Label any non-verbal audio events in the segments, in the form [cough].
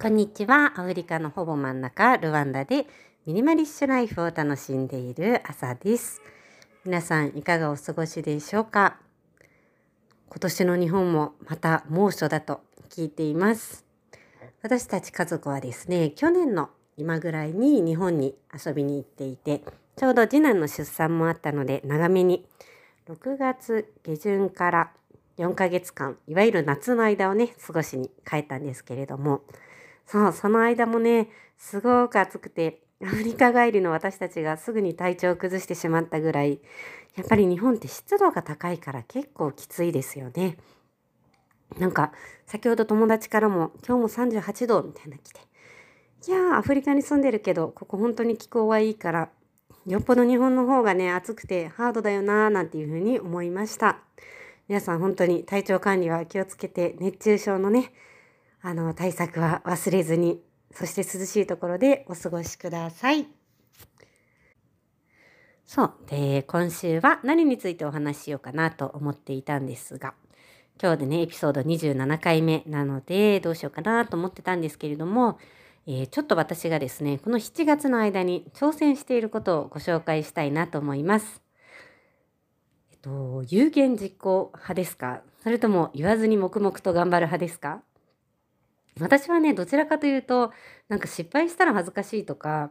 こんにちは。アフリカのほぼ真ん中、ルワンダでミニマリッシュライフを楽しんでいる朝です。皆さんいかがお過ごしでしょうか？今年の日本もまた猛暑だと聞いています。私たち家族はですね、去年の今ぐらいに日本に遊びに行っていて、ちょうど次男の出産もあったので長めに6月下旬から4ヶ月間、いわゆる夏の間をね、過ごしに帰ったんですけれども、そう、その間もね、すごく暑くて、アフリカ帰りの私たちがすぐに体調を崩してしまったぐらい、やっぱり日本って湿度が高いから結構きついですよね。なんか、先ほど友達からも、今日も38度みたいな来て、いやー、アフリカに住んでるけど、ここ本当に気候はいいから、よっぽど日本の方がね、暑くてハードだよなーなんていうふうに思いました。皆さん本当に体調管理は気をつけて、熱中症のね、あの、対策は忘れずに、そして涼しいところでお過ごしください。そう。で、今週は何についてお話ししようかなと思っていたんですが、今日でね、エピソード27回目なので、どうしようかなと思ってたんですけれども、えー、ちょっと私がですね、この7月の間に挑戦していることをご紹介したいなと思います。えっと、有言実行派ですか？それとも言わずに黙々と頑張る派ですか？私はね、どちらかというと、なんか失敗したら恥ずかしいとか、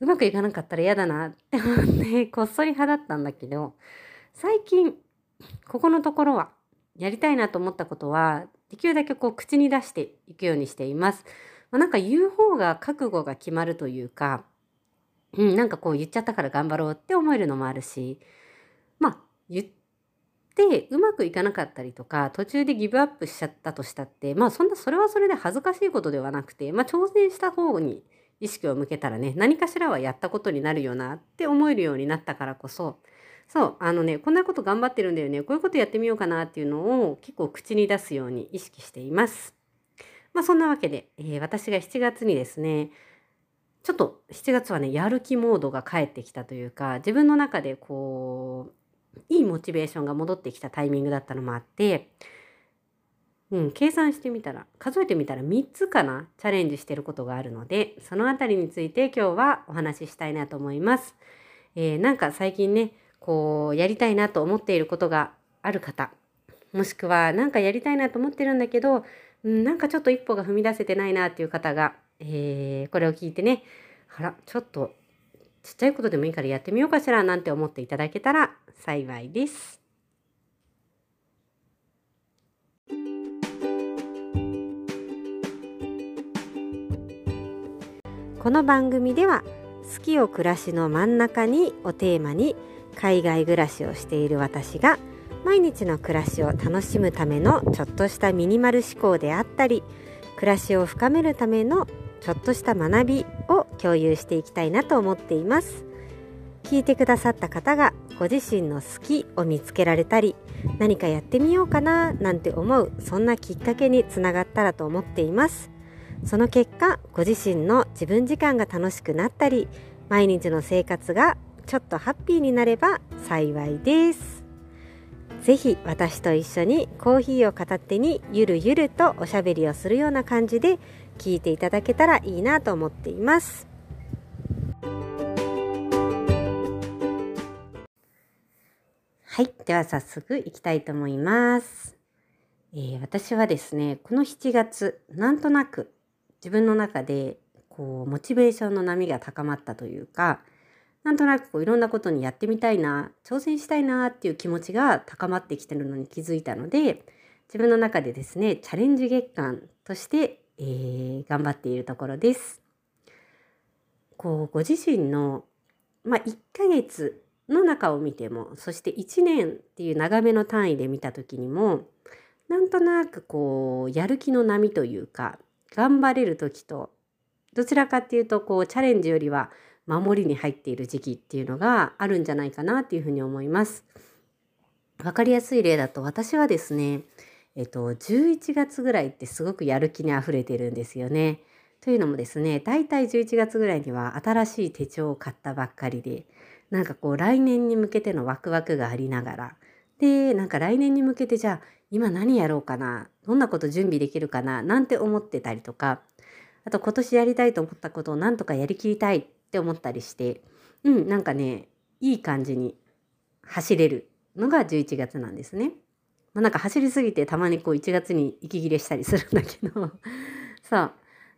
うまくいかなかったら嫌だなって思って、こっそり派だったんだけど、最近、ここのところは、やりたいなと思ったことは、できるだけこう口に出していくようにしています。まあ、なんか言う方が覚悟が決まるというか、うん、なんかこう言っちゃったから頑張ろうって思えるのもあるし、まあ言ってうまくいかなかったりとか途中でギブアップしちゃったとしたってまあそんなそれはそれで恥ずかしいことではなくてまあ挑戦した方に意識を向けたらね何かしらはやったことになるよなって思えるようになったからこそそうあのねこんなこと頑張ってるんだよねこういうことやってみようかなっていうのを結構口に出すように意識しています。まあそんなわけで、えー、私が7月にですねちょっと7月はねやる気モードが返ってきたというか自分の中でこういいモチベーションが戻ってきたタイミングだったのもあって、うん、計算してみたら数えてみたら3つかなチャレンジしてることがあるのでそのあたりについて今日はお話ししたいなと思います。えー、なんか最近ねこうやりたいなと思っていることがある方もしくは何かやりたいなと思ってるんだけど、うん、なんかちょっと一歩が踏み出せてないなっていう方が、えー、これを聞いてねあらちょっとちっちゃいことでもいいからやってみようかしらなんて思っていただけたら幸いです。この番組では「好きを暮らしの真ん中に」をテーマに海外暮らしをしている私が毎日の暮らしを楽しむためのちょっとしたミニマル思考であったり暮らしを深めるためのちょっとした学びを共有していきたいなと思っています。聞いてくださった方がご自身の好きを見つけられたり何かやってみようかななんて思うそんなきっかけにつながったらと思っています。その結果ご自身の自分時間が楽しくなったり毎日の生活がちょっとハッピーになれば幸いです。ぜひ私と一緒にコーヒーを片手にゆるゆるとおしゃべりをするような感じで聞いていただけたらいいなと思っていますはい。では早速いきたいと思います。えー、私はですね、この7月、なんとなく自分の中でこうモチベーションの波が高まったというか、なんとなくこういろんなことにやってみたいな、挑戦したいなっていう気持ちが高まってきてるのに気づいたので、自分の中でですね、チャレンジ月間として、えー、頑張っているところです。こうご自身の、まあ、1ヶ月の中を見てもそして1年っていう長めの単位で見た時にもなんとなくこうやる気の波というか頑張れる時とどちらかっていうとこうチャレンジよりは守りに入っている時期っていうのがあるんじゃないかなっていうふうに思います。わかりやすい例だと私はですね、えっと、11月ぐらいってすごくやる気にあふれてるんですよね。というのもですね、だいたい11月ぐらいには新しい手帳を買ったばっかりで、なんかこう来年に向けてのワクワクがありながらでなんか来年に向けてじゃあ今何やろうかなどんなこと準備できるかななんて思ってたりとかあと今年やりたいと思ったことをなんとかやりきりたいって思ったりしてうんなんかねいい感じに走れるのが11月なんですね。まあ、なんか走りすぎてたまにこう1月に息切れしたりするんだけど [laughs] そう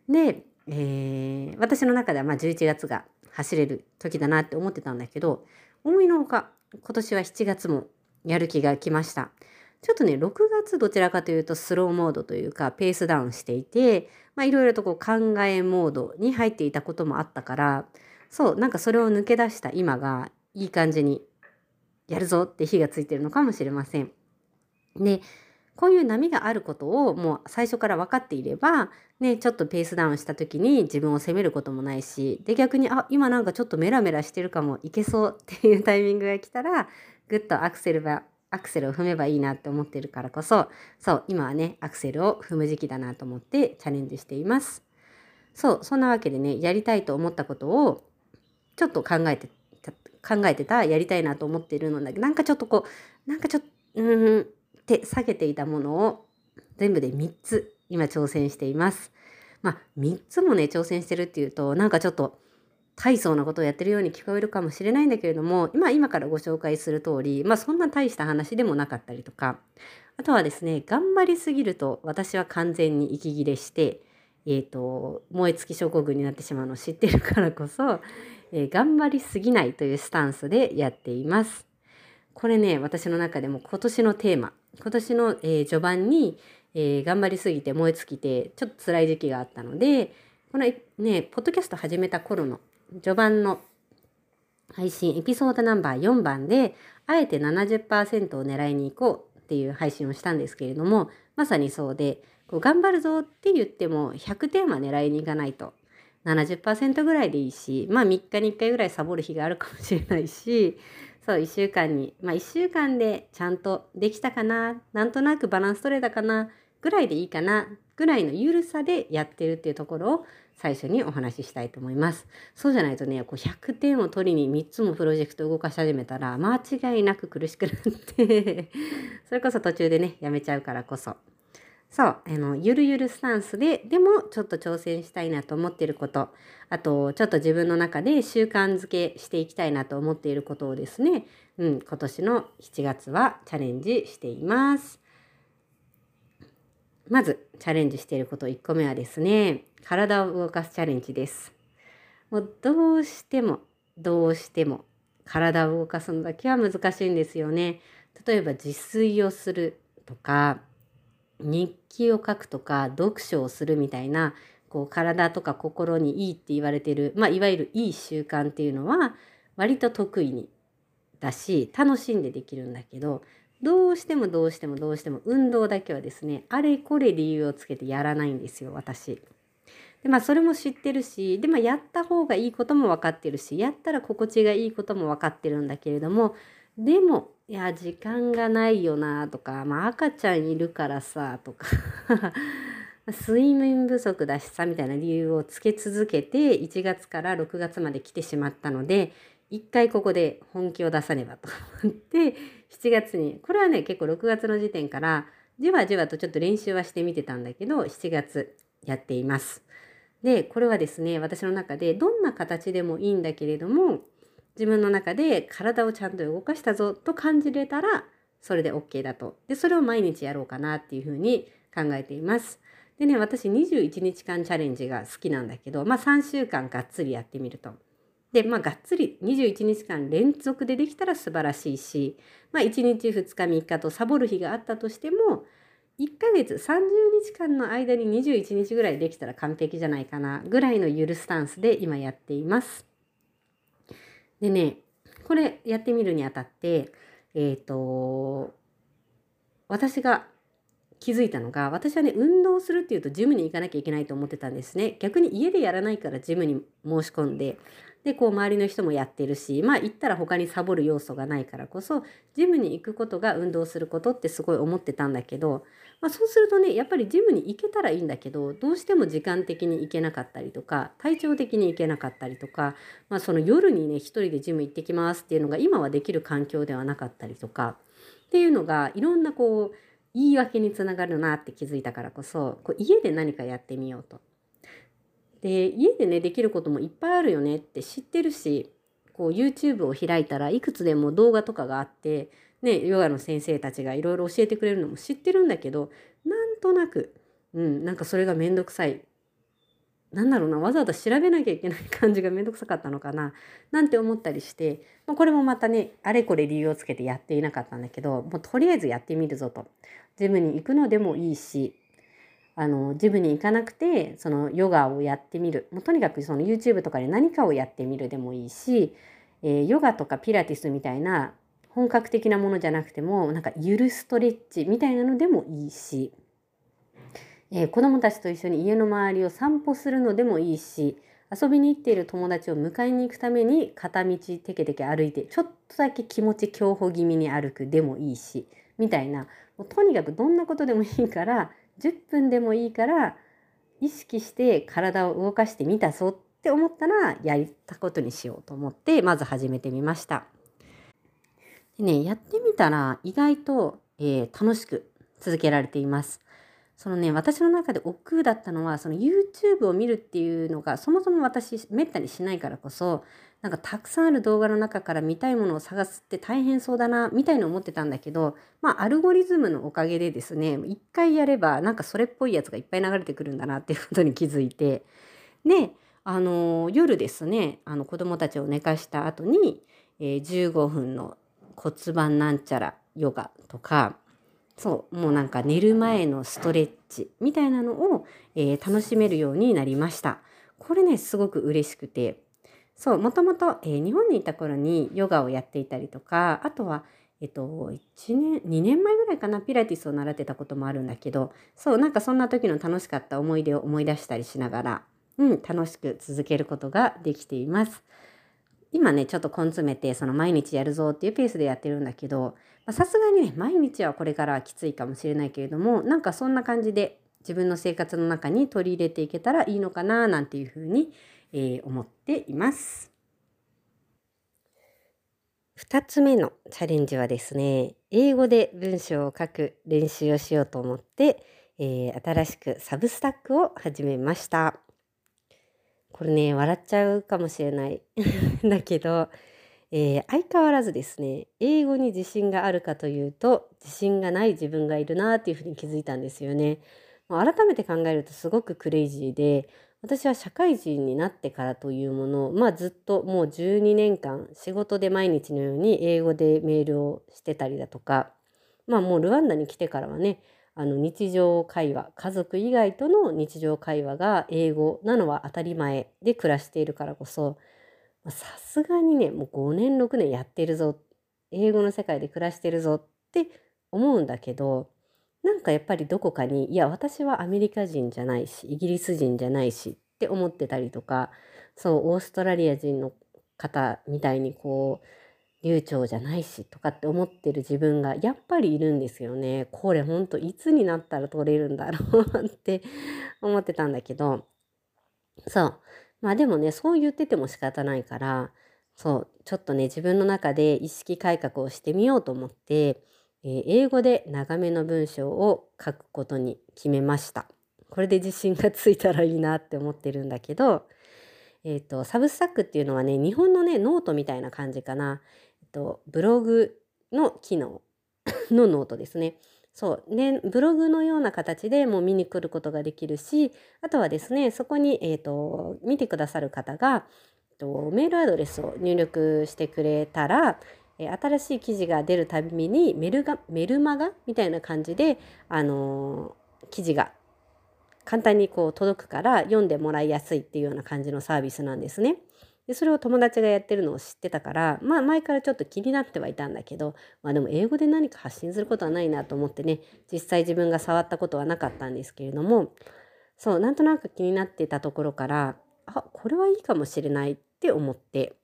で、えー、私の中ではまあ11月が走れる時だなって思ってたんだけど思いのほか今年は7月もやる気が来ました。ちょっとね6月どちらかというとスローモードというかペースダウンしていていろいろとこう考えモードに入っていたこともあったからそうなんかそれを抜け出した今がいい感じにやるぞって火がついてるのかもしれません。でこういう波があることをもう最初から分かっていれば、ね、ちょっとペースダウンした時に自分を責めることもないしで逆にあ今なんかちょっとメラメラしてるかもいけそうっていうタイミングが来たらぐっとアクセルがアクセルを踏めばいいなって思ってるからこそそう今はねアクセルを踏む時期だなと思ってチャレンジしています。そうそんなわけでねやりたいと思ったことをちょっと考えて考えてたやりたいなと思ってるのだけどなんかちょっとこうなんかちょっとうんって下げていたものを全部で3つ今挑戦しています。まあ3つもね挑戦してるっていうとなんかちょっと大層なことをやってるように聞こえるかもしれないんだけれども今今からご紹介する通りまあそんな大した話でもなかったりとかあとはですね頑張りすぎると私は完全に息切れしてえーと、燃え尽き症候群になってしまうのを知ってるからこそ、えー、頑張りすぎないというスタンスでやっています。これね私の中でも今年のテーマ今年の、えー、序盤に、えー、頑張りすぎて燃え尽きてちょっと辛い時期があったのでこのねポッドキャスト始めた頃の序盤の配信エピソードナンバー4番であえて70%を狙いに行こうっていう配信をしたんですけれどもまさにそうでこう頑張るぞって言っても100点は狙いに行かないと70%ぐらいでいいしまあ3日に1回ぐらいサボる日があるかもしれないしそう1週間にまあ1週間でちゃんとできたかななんとなくバランス取れたかなぐらいでいいかなぐらいの緩さでやってるっていうところを最初にお話ししたいと思います。そうじゃないとね、こう100点を取りに3つもプロジェクト動かし始めたら間違いなく苦しくなって [laughs] それこそ途中でね、やめちゃうからこそ。そう、あの、ゆるゆるスタンスで、でもちょっと挑戦したいなと思っていること、あと、ちょっと自分の中で習慣づけしていきたいなと思っていることをですね、うん、今年の7月はチャレンジしています。まず、チャレンジしていること1個目はですね、体を動かすチャレンジです。もうどうしてもどうしても体を動かすのだけは難しいんですよね。例えば自炊をするとか日記を書くとか読書をするみたいなこう体とか心にいいって言われてる、まあ、いわゆるいい習慣っていうのは割と得意にだし楽しんでできるんだけどどうしてもどうしてもどうしても運動だけはですねあれこれ理由をつけてやらないんですよ私。でまあそれも知ってるしでまあやった方がいいことも分かってるしやったら心地がいいことも分かってるんだけれどもでもいや時間がないよなとか、まあ、赤ちゃんいるからさとか [laughs] 睡眠不足だしさみたいな理由をつけ続けて1月から6月まで来てしまったので一回ここで本気を出さねばと思って7月にこれはね結構6月の時点からじわじわとちょっと練習はしてみてたんだけど7月やっています。でこれはですね私の中でどんな形でもいいんだけれども自分の中で体をちゃんと動かしたぞと感じれたらそれで OK だとでそれを毎日やろうかなっていうふうに考えています。でね私21日間チャレンジが好きなんだけどまあ3週間がっつりやってみると。でまあがっつり21日間連続でできたら素晴らしいしまあ1日2日3日とサボる日があったとしても1ヶ月30日間の間に21日ぐらいできたら完璧じゃないかなぐらいのゆるスタンスで今やっています。でねこれやってみるにあたってえっ、ー、と私が気づいたのが私はね運動するっていうとジムに行かなきゃいけないと思ってたんですね。逆に家でやらないからジムに申し込んででこう周りの人もやってるしまあ行ったら他にサボる要素がないからこそジムに行くことが運動することってすごい思ってたんだけど、まあ、そうするとねやっぱりジムに行けたらいいんだけどどうしても時間的に行けなかったりとか体調的に行けなかったりとか、まあ、その夜にね一人でジム行ってきますっていうのが今はできる環境ではなかったりとかっていうのがいろんなこう言い訳につながるなって気づいたからこそこう家で何かやってみようと。で家でねできることもいっぱいあるよねって知ってるしこう YouTube を開いたらいくつでも動画とかがあってねヨガの先生たちがいろいろ教えてくれるのも知ってるんだけどなんとなく、うん、なんかそれがめんどくさい。なんだろうなわざわざ調べなきゃいけない感じがめんどくさかったのかななんて思ったりして、まあ、これもまたねあれこれ理由をつけてやっていなかったんだけどもうとりあえずやってみるぞと。ジムに行くのでもいいしあのジムに行かなくてそのヨガをやってみる。もうとにかくその YouTube とかで何かをやってみるでもいいし、えー、ヨガとかピラティスみたいな本格的なものじゃなくてもなんかゆるストレッチみたいなのでもいいしえー、子供たちと一緒に家の周りを散歩するのでもいいし遊びに行っている友達を迎えに行くために片道テケテケ歩いてちょっとだけ気持ち競歩気味に歩くでもいいしみたいなもうとにかくどんなことでもいいから10分でもいいから意識して体を動かしてみたぞって思ったらやったことにしようと思ってまず始めてみました。でねやってみたら意外と、えー、楽しく続けられています。そのね私の中で億劫だったのはその YouTube を見るっていうのがそもそも私めったにしないからこそなんかたくさんある動画の中から見たいものを探すって大変そうだなみたいに思ってたんだけどまあアルゴリズムのおかげでですね一回やればなんかそれっぽいやつがいっぱい流れてくるんだなっていうことに気づいてであの夜ですねあの子供たちを寝かした後に、えー、15分の骨盤なんちゃらヨガとかそうもうなんか寝る前のストレッチみたいなのを、えー、楽しめるようになりましたこれねすごく嬉しくてそうもともと、えー、日本にいた頃にヨガをやっていたりとかあとはえっと、1年2年前ぐらいかなピラティスを習ってたこともあるんだけどそうなんかそんな時の楽しかった思い出を思い出したりしながら、うん、楽しく続けることができています。今ねちょっと根詰めてその毎日やるぞっていうペースでやってるんだけどさすがにね毎日はこれからはきついかもしれないけれどもなんかそんな感じで自分の生活の中に取り入れていけたらいいのかななんていうふうに、えー、思っています。2つ目のチャレンジはですね英語で文章を書く練習をしようと思って、えー、新しくサブスタックを始めました。これね笑っちゃうかもしれない [laughs] だけどえー、相変わらずですね英語に自信があるかというと自信がない自分がいるなっていうふうに気づいたんですよね。改めて考えるとすごくクレイジーで私は社会人になってからというものをまあずっともう12年間仕事で毎日のように英語でメールをしてたりだとかまあもうルワンダに来てからはねあの日常会話家族以外との日常会話が英語なのは当たり前で暮らしているからこそさすがにねもう5年6年やってるぞ英語の世界で暮らしてるぞって思うんだけどなんかやっぱりどこかにいや私はアメリカ人じゃないしイギリス人じゃないしって思ってたりとかそうオーストラリア人の方みたいにこう流暢じゃないしとかって思ってる自分がやっぱりいるんですよね。これほんといつになったら取れるんだろうって [laughs] 思ってたんだけどそうまあでもねそう言ってても仕方ないからそうちょっとね自分の中で意識改革をしてみようと思って、えー、英語で長めの文章を書くことに決めました。これで自信がついたらいいなって思ってるんだけど、えーと、 Substack っていうのはね日本のねノートみたいな感じかな、と、ブログの機能 [laughs] のノートですね。そうね、ブログのような形でもう見に来ることができるしあとはですねそこに、えーと、見てくださる方が、えーと、メールアドレスを入力してくれたら、え、新しい記事が出るたびにメルがメルマガみたいな感じで、あのー、記事が簡単にこう届くから読んでもらいやすいっていうような感じのサービスなんですね。でそれを友達がやってるのを知ってたからまあ前からちょっと気になってはいたんだけどまあでも英語で何か発信することはないなと思ってね実際自分が触ったことはなかったんですけれどもそうなんとなく気になってたところからあこれはいいかもしれないって思って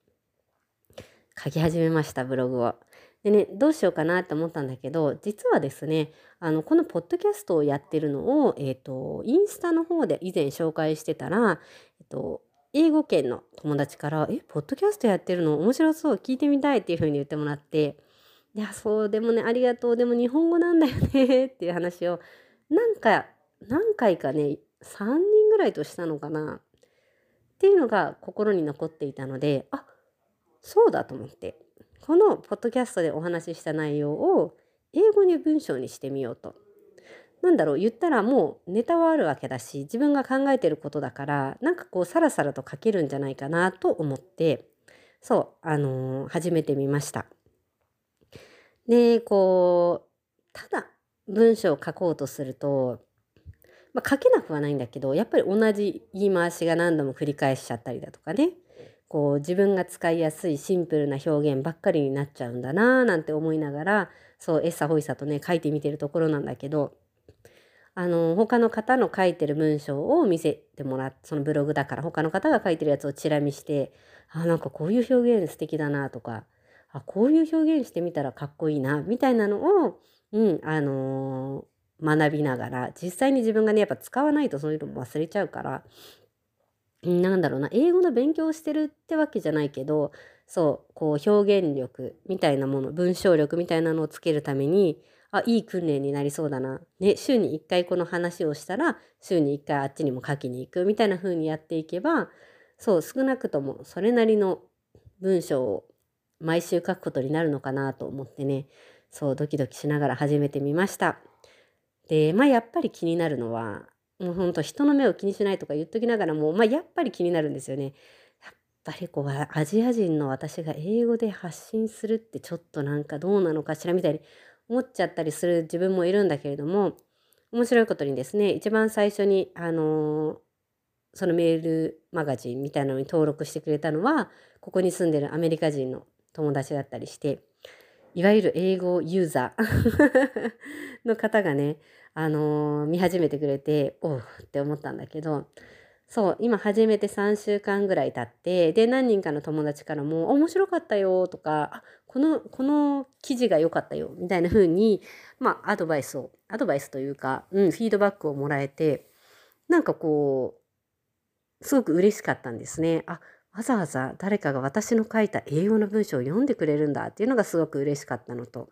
書き始めましたブログを。でねどうしようかなと思ったんだけど実はですねあのこのポッドキャストをやってるのを、えーと、インスタの方で以前紹介してたら、えーと英語圏の友達から「えポッドキャストやってるの？面白そう。聞いてみたい」っていうふうに言ってもらって「いやそうでもねありがとう。でも日本語なんだよね」[laughs] っていう話をなんか何回かね3人ぐらいとしたのかな。っていうのが心に残っていたのであそうだと思ってこのポッドキャストでお話しした内容を英語に文章にしてみようと。なんだろう言ったらもうネタはあるわけだし自分が考えてることだからなんかこうさらさらと書けるんじゃないかなと思ってそうあのー、始めてみました。でこうただ文章を書こうとすると、まあ、書けなくはないんだけどやっぱり同じ言い回しが何度も繰り返しちゃったりだとかねこう自分が使いやすいシンプルな表現ばっかりになっちゃうんだなーなんて思いながらそうエッサホイサとね書いてみてるところなんだけどあの他の方の書いてる文章を見せてもらってそのブログだから他の方が書いてるやつをチラ見してあなんかこういう表現素敵だなとかあこういう表現してみたらかっこいいなみたいなのを、うんあのー、学びながら実際に自分がねやっぱ使わないとそういうのも忘れちゃうからなんだろうな英語の勉強をしてるってわけじゃないけどそうこう表現力みたいなもの文章力みたいなのをつけるためにあいい訓練になりそうだな、ね、週に1回この話をしたら週に1回あっちにも書きに行くみたいな風にやっていけばそう少なくともそれなりの文章を毎週書くことになるのかなと思ってねそうドキドキしながら始めてみました。でまあやっぱり気になるのはもうほんと人の目を気にしないとか言っときながらもまあやっぱり気になるんですよね。やっぱりこうアジア人の私が英語で発信するってちょっとなんかどうなのかしらみたいに思っちゃったりする自分もいるんだけれども面白いことにですね一番最初にあのー、そのメールマガジンみたいなのに登録してくれたのはここに住んでるアメリカ人の友達だったりしていわゆる英語ユーザー [laughs] の方がね、あのー、見始めてくれておうって思ったんだけどそう今始めて3週間ぐらい経ってで何人かの友達からも「面白かったよ」とか「このこの記事が良かったよ」みたいな風にまあアドバイスをアドバイスというか、うん、フィードバックをもらえてなんかこうすごく嬉しかったんですね。あわざわざ誰かが私の書いた英語の文章を読んでくれるんだっていうのがすごく嬉しかったのと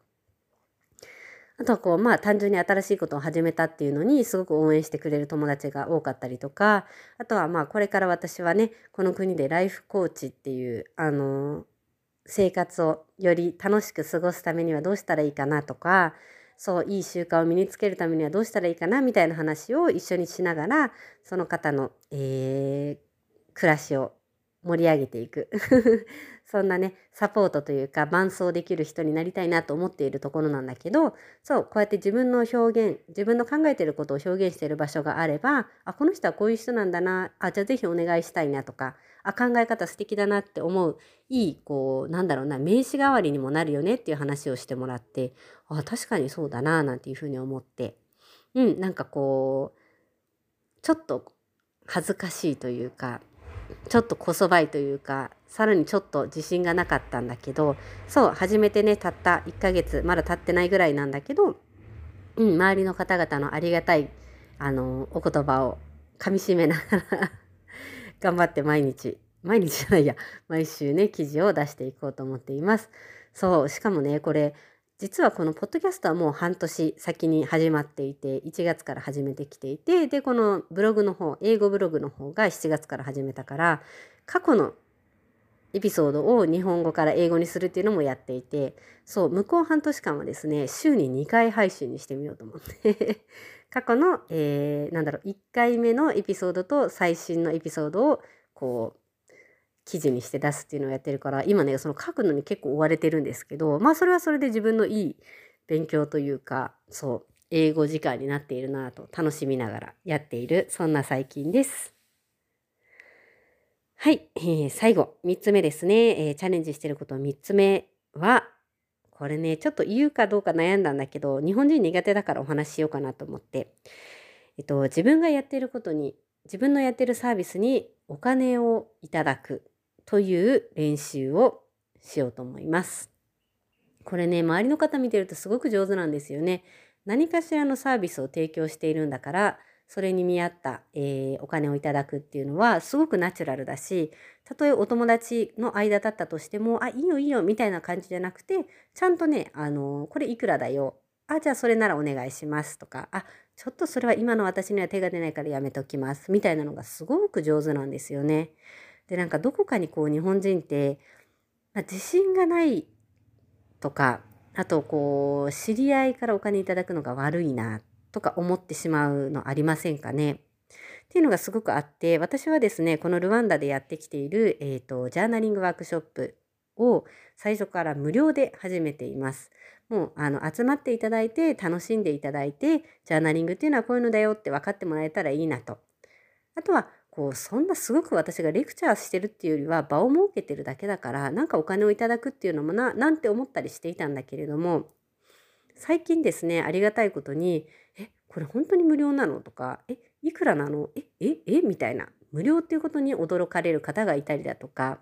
あとはこうまあ単純に新しいことを始めたっていうのにすごく応援してくれる友達が多かったりとかあとはまあこれから私はねこの国でライフコーチっていうあの生活をより楽しく過ごすためにはどうしたらいいかなとかそういい習慣を身につけるためにはどうしたらいいかなみたいな話を一緒にしながらその方の、えー、暮らしを盛り上げていく。[laughs] そんなねサポートというか伴走できる人になりたいなと思っているところなんだけどそうこうやって自分の表現自分の考えてることを表現してる場所があればあこの人はこういう人なんだなあじゃあ是非お願いしたいなとかあ考え方素敵だなって思ういいこうなんだろうな名刺代わりにもなるよねっていう話をしてもらってあ確かにそうだななんていうふうに思って。うんなんかこうちょっと恥ずかしいというかちょっとこそばいというかさらにちょっと自信がなかったんだけどそう初めてねたった1ヶ月まだ経ってないぐらいなんだけど、うん、周りの方々のありがたいあのお言葉をかみしめながら [laughs] 頑張って毎日毎日じゃないや毎週ね記事を出していこうと思っています。そうしかもねこれ実はこのポッドキャストはもう半年先に始まっていて1月から始めてきていてでこのブログの方英語ブログの方が7月から始めたから過去のエピソードを日本語から英語にするっていうのもやっていてそう向こう半年間はですね週に2回配信にしてみようと思って。[laughs] 過去の、えー、なんだろう1回目のエピソードと最新のエピソードをこう記事にして出すっていうのをやってるから今ねその書くのに結構追われてるんですけどまあそれはそれで自分のいい勉強というかそう英語時間になっているなと楽しみながらやっているそんな最近です。はい、えー、最後3つ目ですね、えー、チャレンジしてること3つ目はこれねちょっと言うかどうか悩んだんだけど日本人苦手だからお話ししようかなと思って、えっと、自分がやっていることに自分のやってるサービスにお金をいただく。という練習をしようと思います。これね、周りの方見てるとすごく上手なんですよね。何かしらのサービスを提供しているんだから、それに見合った、えー、お金をいただくっていうのはすごくナチュラルだし、たとえお友達の間だったとしても、あ、いいよいいよみたいな感じじゃなくて、ちゃんとね、あの、これいくらだよ。あ、じゃあそれならお願いしますとか、あ、ちょっとそれは今の私には手が出ないからやめときますみたいなのがすごく上手なんですよね。でなんかどこかにこう日本人って、まあ、自信がないとかあとこう知り合いからお金いただくのが悪いなとか思ってしまうのありませんかねっていうのがすごくあって私はですねこのルワンダでやってきている、えーと、ジャーナリングワークショップを最初から無料で始めています。もうあの集まっていただいて楽しんでいただいてジャーナリングっていうのはこういうのだよって分かってもらえたらいいなと。あとはこうそんなすごく私がレクチャーしてるっていうよりは場を設けてるだけだからなんかお金をいただくっていうのもななんて思ったりしていたんだけれども最近ですねありがたいことに「えこれ本当に無料なの?」とか「えいくらなの？えええみたいな無料っていうことに驚かれる方がいたりだとか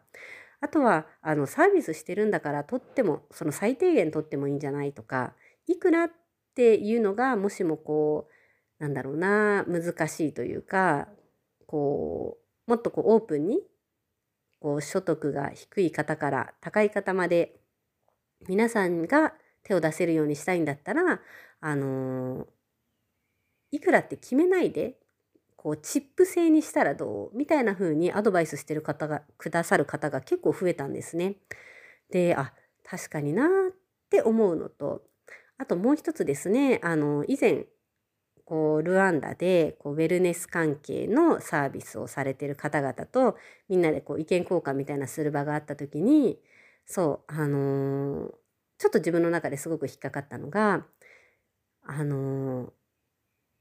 あとはあのサービスしてるんだから取ってもその最低限取ってもいいんじゃないとかいくらっていうのがもしもこうなんだろうな難しいというかこうもっとこうオープンにこう所得が低い方から高い方まで皆さんが手を出せるようにしたいんだったらあのいくらって決めないでこうチップ制にしたらどうみたいな風にアドバイスしてる方がくださる方が結構増えたんですね。であ確かになって思うのとあともう一つですねあの以前こうルワンダでこうウェルネス関係のサービスをされてる方々とみんなでこう意見交換みたいなする場があった時にそうあのー、ちょっと自分の中ですごく引っかかったのがあのー、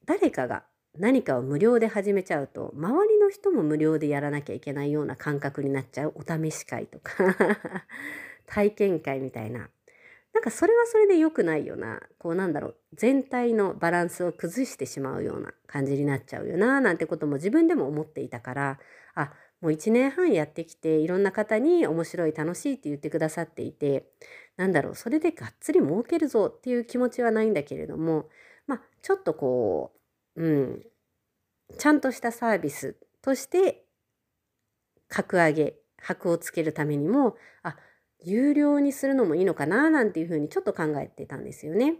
誰かが何かを無料で始めちゃうと周りの人も無料でやらなきゃいけないような感覚になっちゃうお試し会とか [laughs] 体験会みたいな。なんかそれはそれで良くないよな。こうなんだろう。全体のバランスを崩してしまうような感じになっちゃうよななんてことも自分でも思っていたから。あもう1年半やってきていろんな方に面白い楽しいって言ってくださっていて。なんだろう。それでがっつり儲けるぞっていう気持ちはないんだけれども。まあちょっとこううん。ちゃんとしたサービスとして格上げ箔をつけるためにもあ有料にするのもいいのかななんていうふうにちょっと考えてたんですよね。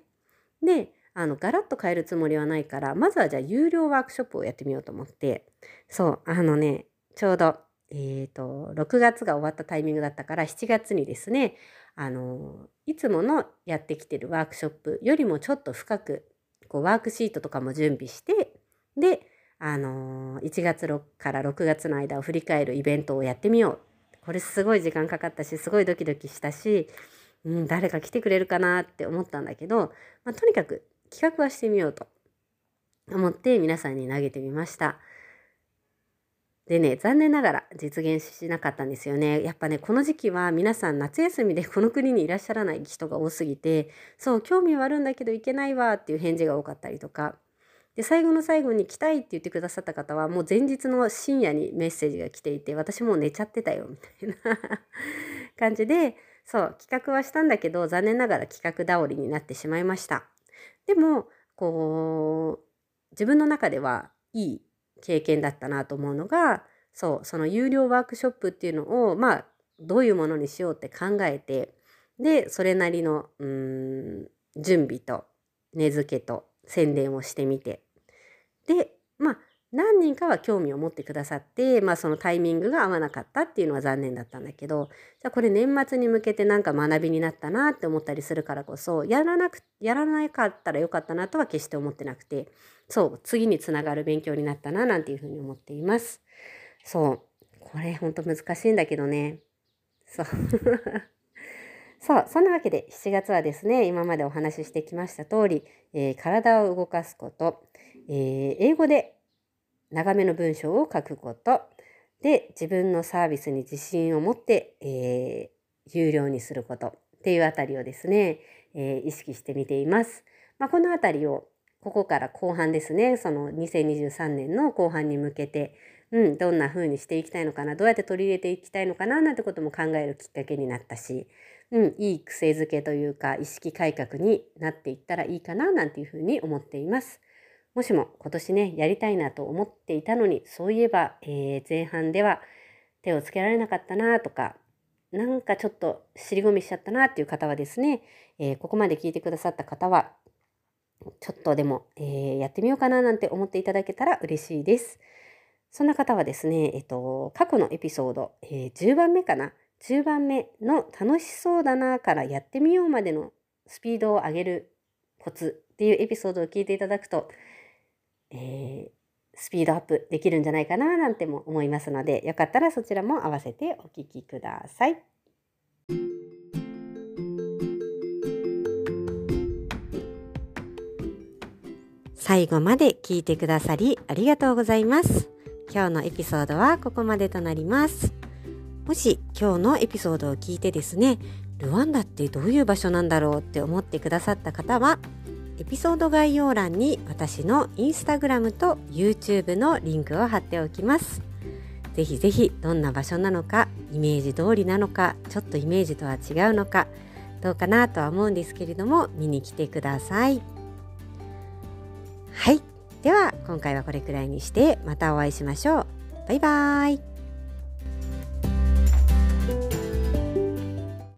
であのガラッと変えるつもりはないからまずはじゃあ有料ワークショップをやってみようと思ってそうあのねちょうどえっ、ー、と6月が終わったタイミングだったから7月にですねあのいつものやってきてるワークショップよりもちょっと深くこうワークシートとかも準備してであの1月から6月の間を振り返るイベントをやってみようこれすごい時間かかったしすごいドキドキしたし、うん、誰か来てくれるかなって思ったんだけど、まあ、とにかく企画はしてみようと思って皆さんに投げてみました。でね、残念ながら実現しなかったんですよね。やっぱね、この時期は皆さん夏休みでこの国にいらっしゃらない人が多すぎて、そう、興味はあるんだけど行けないわっていう返事が多かったりとか、で最後の最後に来たいって言ってくださった方はもう前日の深夜にメッセージが来ていて私もう寝ちゃってたよみたいな [laughs] 感じでそう企画はしたんだけど残念ながら企画倒りになってしまいました。でもこう自分の中ではいい経験だったなと思うのがそうその有料ワークショップっていうのをまあどういうものにしようって考えてでそれなりのうん準備と根付けと宣伝をしてみてでまあ何人かは興味を持ってくださって、まあ、そのタイミングが合わなかったっていうのは残念だったんだけどじゃあこれ年末に向けてなんか学びになったなって思ったりするからこそやらなくやらなかったらよかったなとは決して思ってなくてそう次につながる勉強になったななんていうふうに思っています。そう。これほんと難しいんだけどね。そう。[laughs] そうそんなわけで7月はですね今までお話ししてきました通り、えー、体を動かすこと。えー、英語で長めの文章を書くことで自分のサービスに自信を持って、えー、有料にすることっていうあたりをですね、えー、意識してみています。まあ、このあたりをここから後半ですねその2023年の後半に向けて、うん、どんな風にしていきたいのかなどうやって取り入れていきたいのかななんてことも考えるきっかけになったし、うん、いい癖づけというか意識改革になっていったらいいかななんていうふうに思っています。もしも今年ね、やりたいなと思っていたのに、そういえば、えー、前半では手をつけられなかったなとか、なんかちょっと尻込みしちゃったなっていう方はですね、えー、ここまで聞いてくださった方は、ちょっとでも、えー、やってみようかななんて思っていただけたら嬉しいです。そんな方はですね、えっと、過去のエピソード、えー、10番目かな？10番目の楽しそうだなからやってみようまでのスピードを上げるコツっていうエピソードを聞いていただくと、えー、スピードアップできるんじゃないかななんても思いますので、よかったらそちらも合わせてお聞きください。最後まで聞いてくださりありがとうございます。今日のエピソードはここまでとなります。もし今日のエピソードを聞いてですね、ルワンダってどういう場所なんだろうって思ってくださった方は、エピソード概要欄に私のインスタグラムと YouTube のリンクを貼っておきます。ぜひぜひどんな場所なのか、イメージ通りなのか、ちょっとイメージとは違うのか、どうかなとは思うんですけれども、見に来てください。はい。では、今回はこれくらいにして、またお会いしましょう。バイバーイ。